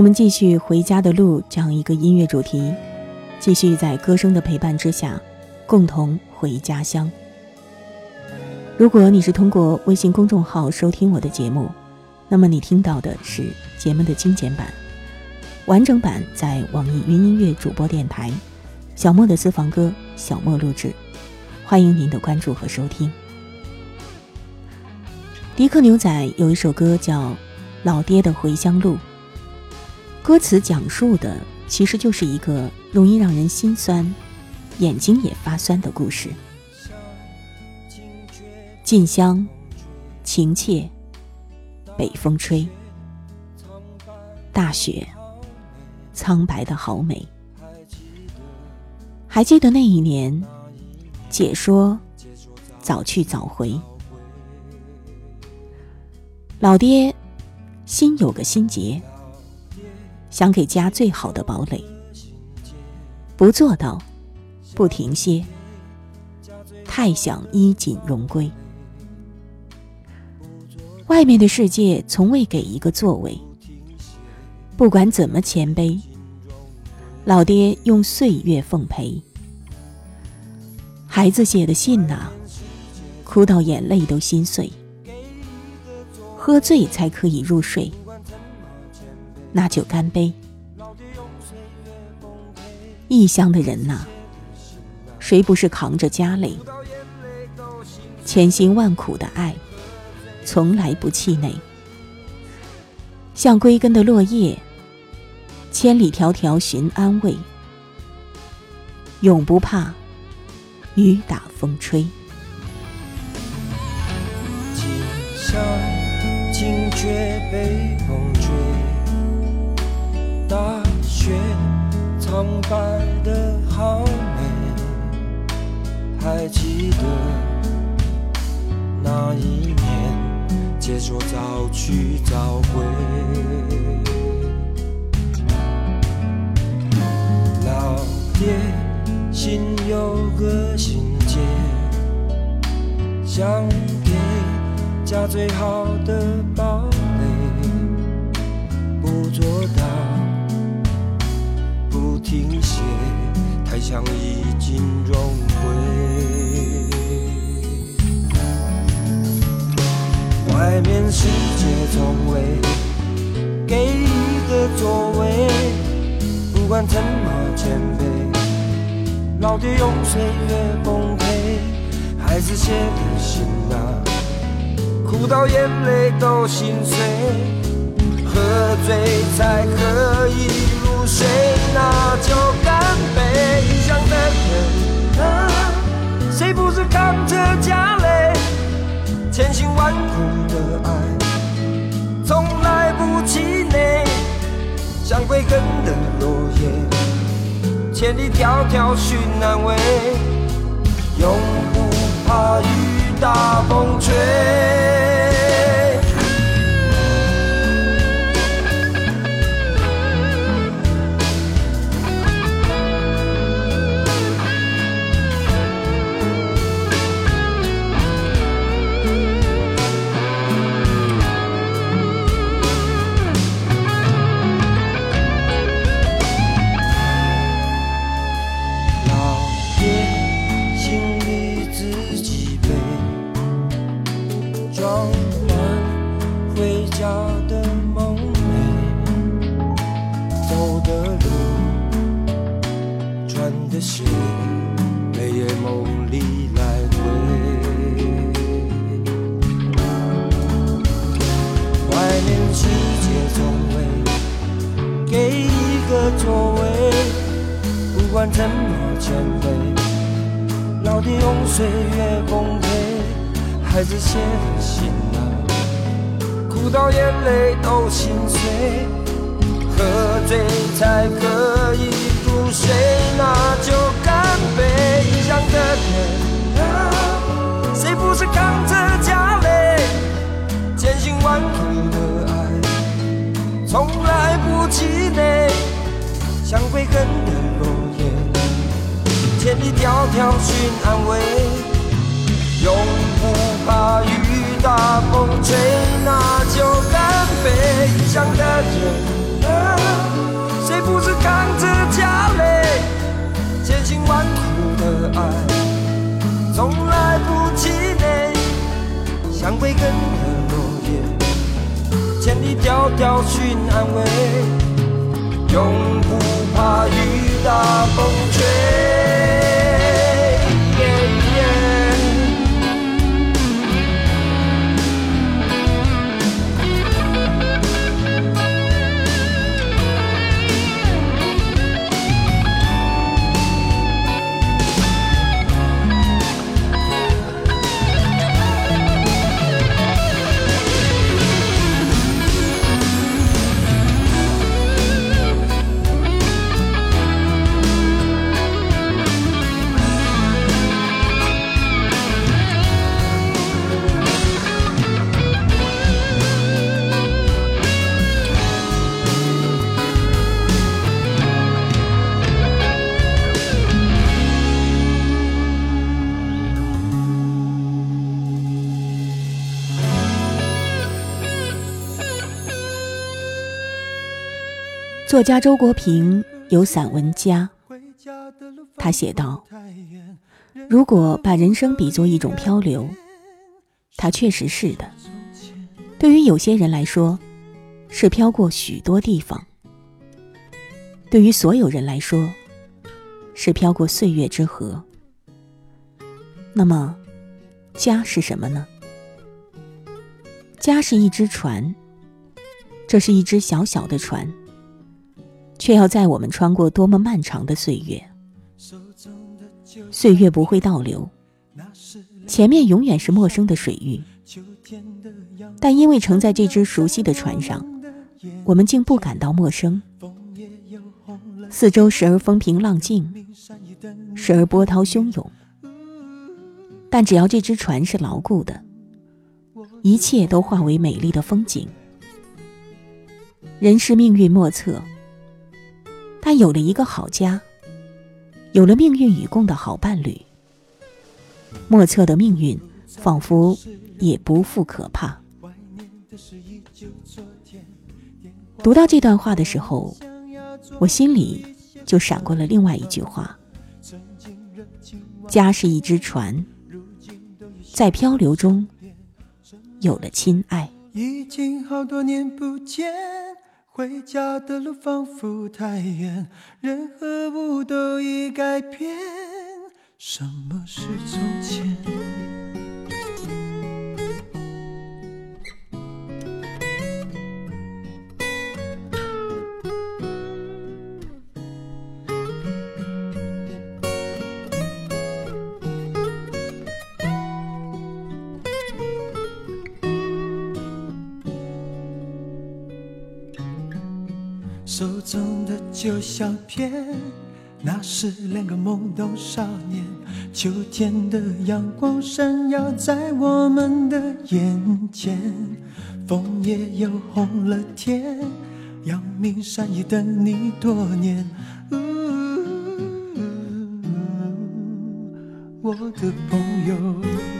我们继续回家的路这样一个音乐主题，继续在歌声的陪伴之下，共同回家乡。如果你是通过微信公众号收听我的节目，那么你听到的是节目的精简版，完整版在网易云音乐主播电台小莫的私房歌小莫录制，欢迎您的关注和收听。迪克牛仔有一首歌叫《老爹的回乡路》。歌词讲述的其实就是一个容易让人心酸、眼睛也发酸的故事。近乡情切，北风吹，大雪，苍白的好美。还记得那一年，姐说早去早回，老爹心有个心结。想给家最好的堡垒，不做到，不停歇，太想衣锦荣归。外面的世界从未给一个座位，不管怎么谦卑，老爹用岁月奉陪。孩子写的信呐，哭到眼泪都心碎，喝醉才可以入睡。那就干杯！异乡的人呐，谁不是扛着家累？千辛万苦的爱，从来不气馁。像归根的落叶，千里迢迢寻安慰，永不怕雨打风吹。惊觉被风吹。苍白的好美，还记得那一年，姐说早去早回。老爹心有个心结，想给家最好的堡垒，不做到。停歇，太想已经融归。外面世界从未给一个座位，不管怎么谦卑，老爹用岁月奉陪。孩子写的信啊，哭到眼泪都心碎，喝醉才可以。谁那就干杯？异乡的人啊，谁不是扛着家累？千辛万苦的爱，从来不气馁。像归根的落叶，千里迢迢寻安慰，永不怕雨打风吹。座位，不管怎么减肥，老爹用岁月奉陪，孩子写的信啊，哭到眼泪都心碎，喝醉才可以入睡，那就干杯，异乡的天啊，谁不是扛着家累，千辛万苦的爱，从来不气馁。像归根的落叶，千里迢迢寻安慰，永不怕雨打风吹，那就干杯。异乡的人啊，谁不是扛着家累，千辛万苦的爱，从来不气馁。像归根的落叶，千里迢迢寻安慰。永不怕雨打风吹。作家周国平有散文家，他写道：“如果把人生比作一种漂流，它确实是的。对于有些人来说，是飘过许多地方；对于所有人来说，是飘过岁月之河。那么，家是什么呢？家是一只船，这是一只小小的船。”却要在我们穿过多么漫长的岁月，岁月不会倒流，前面永远是陌生的水域，但因为乘在这只熟悉的船上，我们竟不感到陌生。四周时而风平浪静，时而波涛汹涌，但只要这只船是牢固的，一切都化为美丽的风景。人是命运莫测。他有了一个好家，有了命运与共的好伴侣，莫测的命运仿佛也不复可怕。读到这段话的时候，我心里就闪过了另外一句话：家是一只船，在漂流中有了亲爱。已经好多年不见。回家的路仿佛太远，任何物都已改变。什么是从前？手中的旧相片，那是两个懵懂少年。秋天的阳光闪耀在我们的眼前，枫叶又红了天，阳明山已等你多年。我的朋友。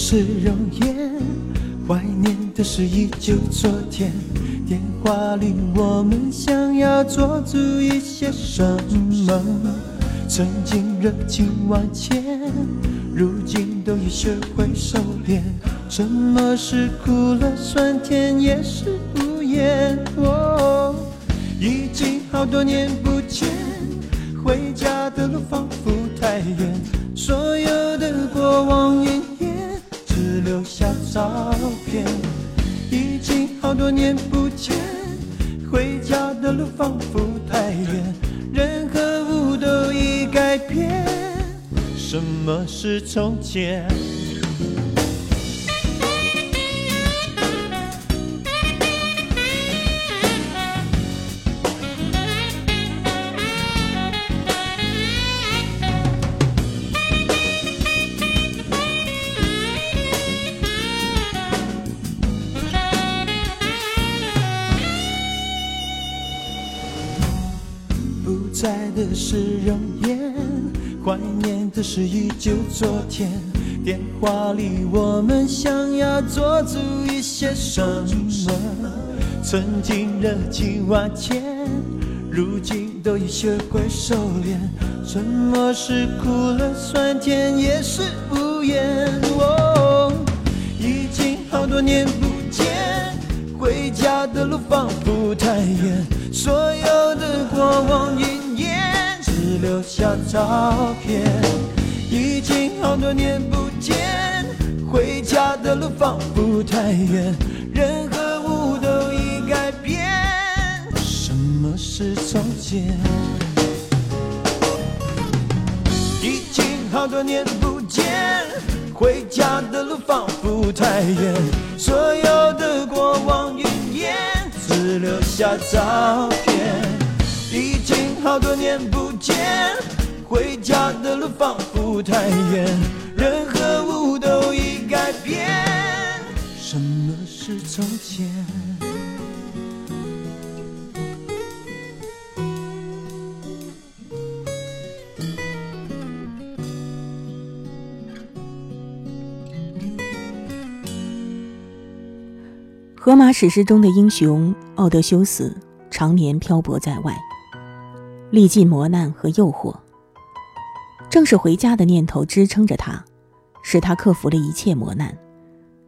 是容颜，怀念的是依旧昨天。电话里我们想要做足一些什么？曾经热情万千，如今都已学会收敛。什么是苦乐酸甜，也是无言。哦，已经好多年不见，回家的路仿佛太远，所有的过往云烟。照片已经好多年不见回家的路仿佛太远人和物都已改变。什么是从前怀念的是依旧昨天。电话里我们想要做出一些什么？曾经热情万千，如今都已学会收敛。什么是苦乐酸甜，也是无言。哦，已经好多年不见，回家的路仿佛太远，所有的过往已留下照片。已经好多年不见，回家的路仿佛太远，人和物都已改变。什么是从前？已经好多年不见，回家的路仿佛太远，所有的过往云烟，只留下照片。好多年不见，回家的路仿佛太远，人和物都已改变。什么是从前？荷马史诗中的英雄奥德修斯常年漂泊在外，历尽磨难和诱惑。正是回家的念头支撑着他，使他克服了一切磨难，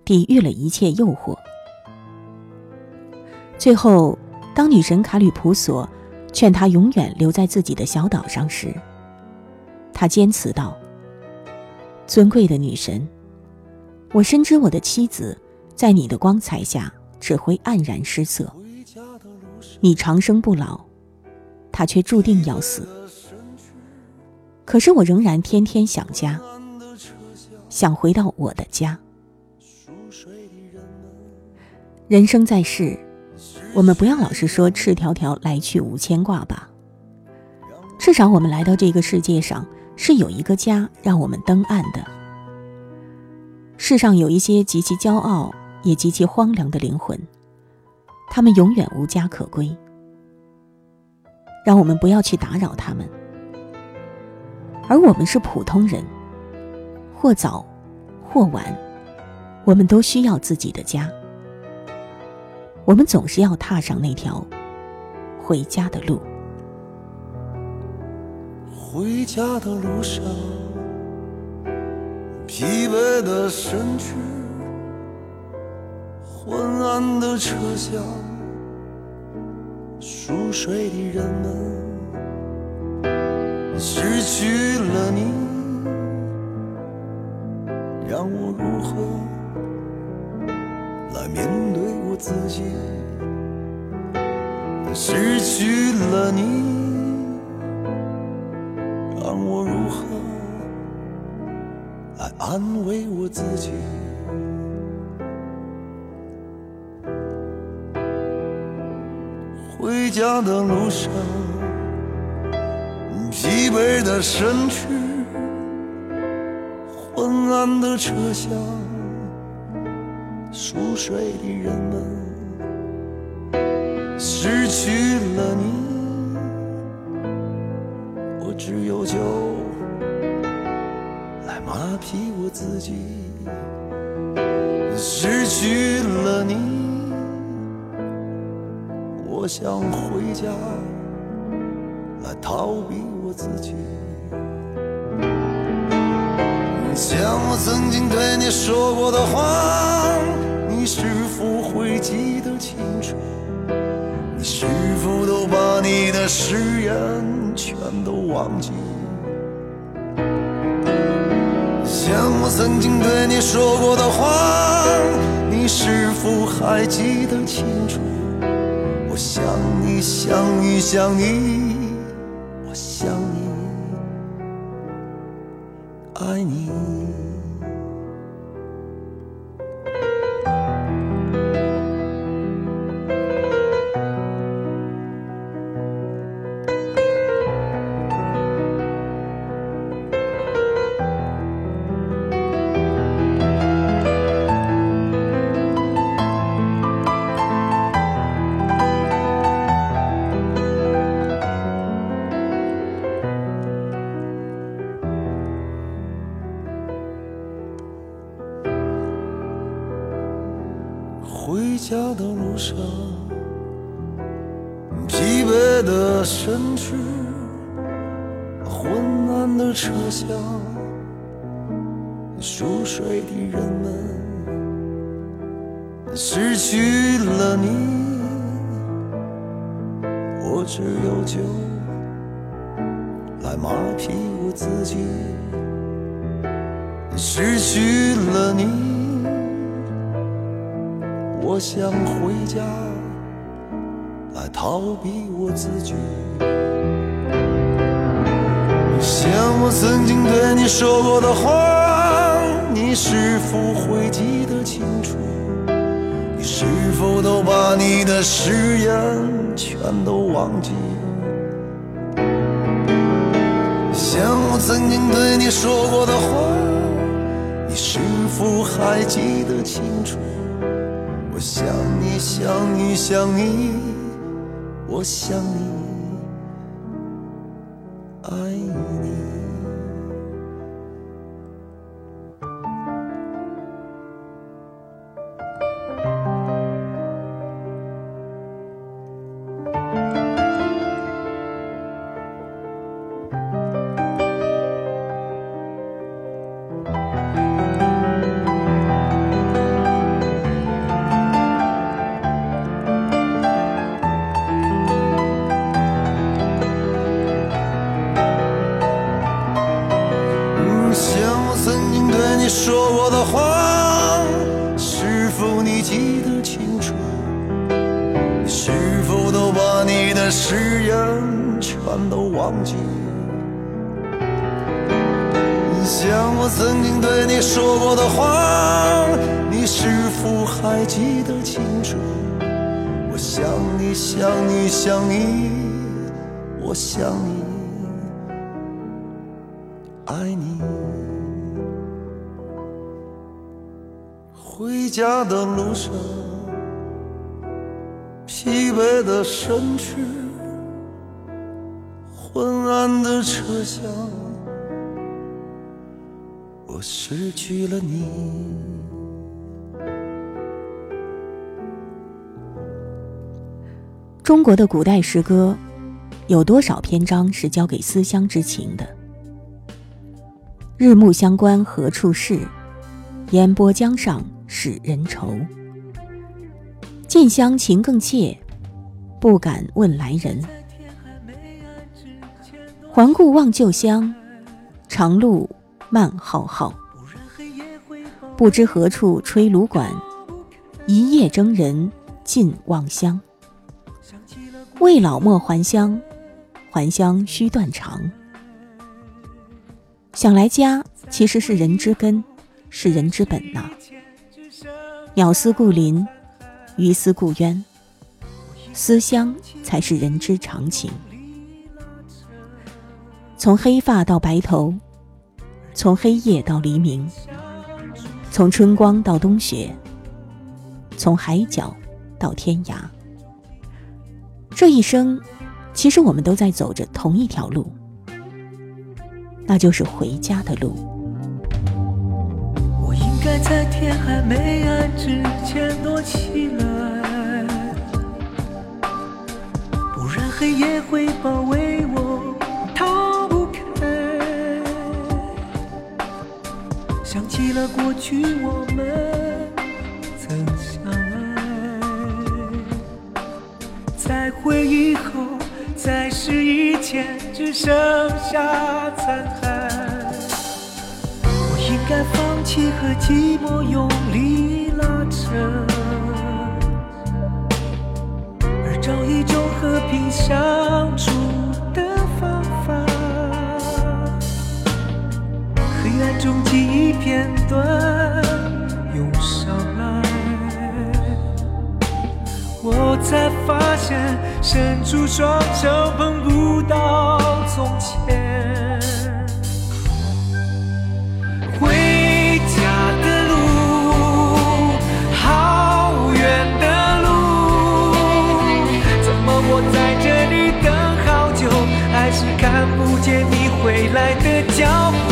抵御了一切诱惑。最后，当女神卡吕普索劝他永远留在自己的小岛上时，他坚持道：“尊贵的女神，我深知我的妻子在你的光彩下只会黯然失色。你长生不老，他却注定要死。可是我仍然天天想家，想回到我的家。人生在世，我们不要老是说赤条条来去无牵挂吧。至少我们来到这个世界上，是有一个家让我们登岸的。世上有一些极其骄傲也极其荒凉的灵魂，他们永远无家可归。让我们不要去打扰他们。而我们是普通人，或早，或晚，我们都需要自己的家。我们总是要踏上那条回家的路。回家的路上，疲惫的身躯，昏暗的车厢，熟睡的人们。失去了你，让我如何来面对我自己？失去了你，让我如何来安慰我自己？回家的路上。疲惫的身躯，昏暗的车厢，熟睡的人们，失去了你，我只有酒来麻痹我自己。失去了你，想回家来逃避。我自己，像我曾经对你说过的话，你是否会记得清楚？你是否都把你的誓言全都忘记？像我曾经对你说过的话，你是否还记得清楚？想你想你想你。是否会记得清楚？你是否都把你的誓言全都忘记？像我曾经对你说过的话，你是否还记得清楚？我想你想你想你，我想你，爱你。说过的话，是否你记得清楚？你是否都把你的誓言全都忘记？像我曾经对你说过的话，你是否还记得清楚？我想你想你想你，我想你，爱你。家的路上，疲惫的身躯，昏暗的车厢，我失去了你。中国的古代诗歌，有多少篇章是交给思乡之情的？日暮乡关何处是？烟波江上。使人愁，近乡情更怯，不敢问来人。环顾望旧乡，长路漫浩浩。不知何处吹芦管，一夜征人尽望乡。未老莫还乡，还乡须断肠。想来家其实是人之根，是人之本呐。鸟思故林，鱼思故渊，思乡才是人之常情。从黑发到白头，从黑夜到黎明，从春光到冬雪，从海角到天涯。这一生，其实我们都在走着同一条路，那就是回家的路。该在天还没暗之前躲起来，不然黑夜会包围我，逃不开。想起了过去我们曾相爱，在回忆后，再试一前，只剩下残骸。我应该气和寂寞用力拉扯，而找一种和平相处的方法。黑暗中记忆片段涌上来，我才发现伸出双手碰不到从前。要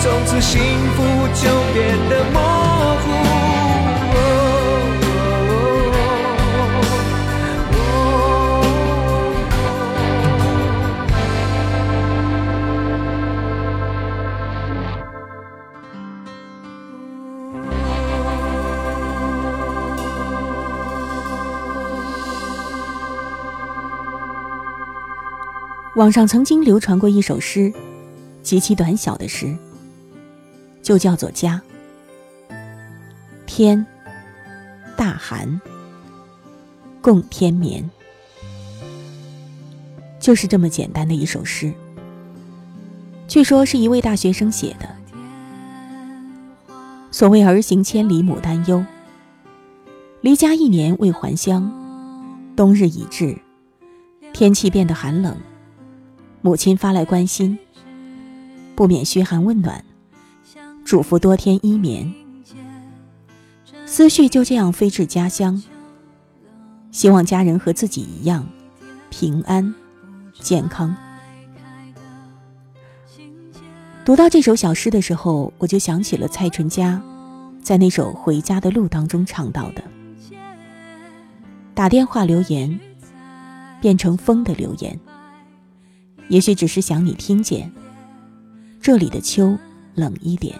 从此幸福就变得模糊。网上曾经流传过一首诗，极其短小的诗，就叫做《家》。天大寒，共天眠，就是这么简单的一首诗。据说是一位大学生写的。所谓儿行千里母担忧，离家一年未还乡，冬日已至，天气变得寒冷。母亲发来关心，不免嘘寒问暖，嘱咐多添衣棉。思绪就这样飞至家乡，希望家人和自己一样平安、健康。读到这首小诗的时候，我就想起了蔡淳佳在那首《回家的路》当中唱到的：“打电话留言，变成风的留言。”也许只是想你听见，这里的秋冷一点。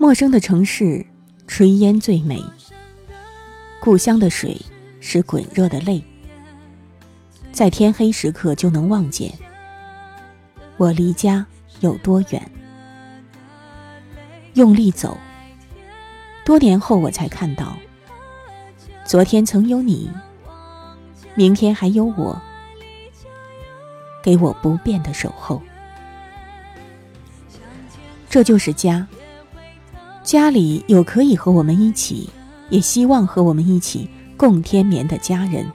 陌生的城市，炊烟最美。故乡的水是滚热的泪，在天黑时刻就能望见。我离家有多远？用力走，多年后我才看到，昨天曾有你，明天还有我。给我不变的守候，这就是家。家里有可以和我们一起，也希望和我们一起共天眠的家人。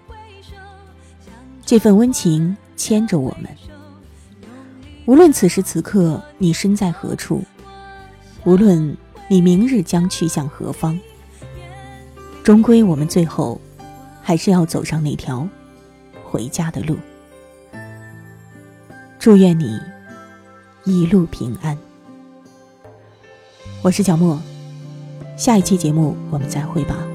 这份温情牵着我们。无论此时此刻你身在何处，无论你明日将去向何方，终归我们最后还是要走上那条回家的路。祝愿你一路平安。我是小莫，下一期节目我们再会吧。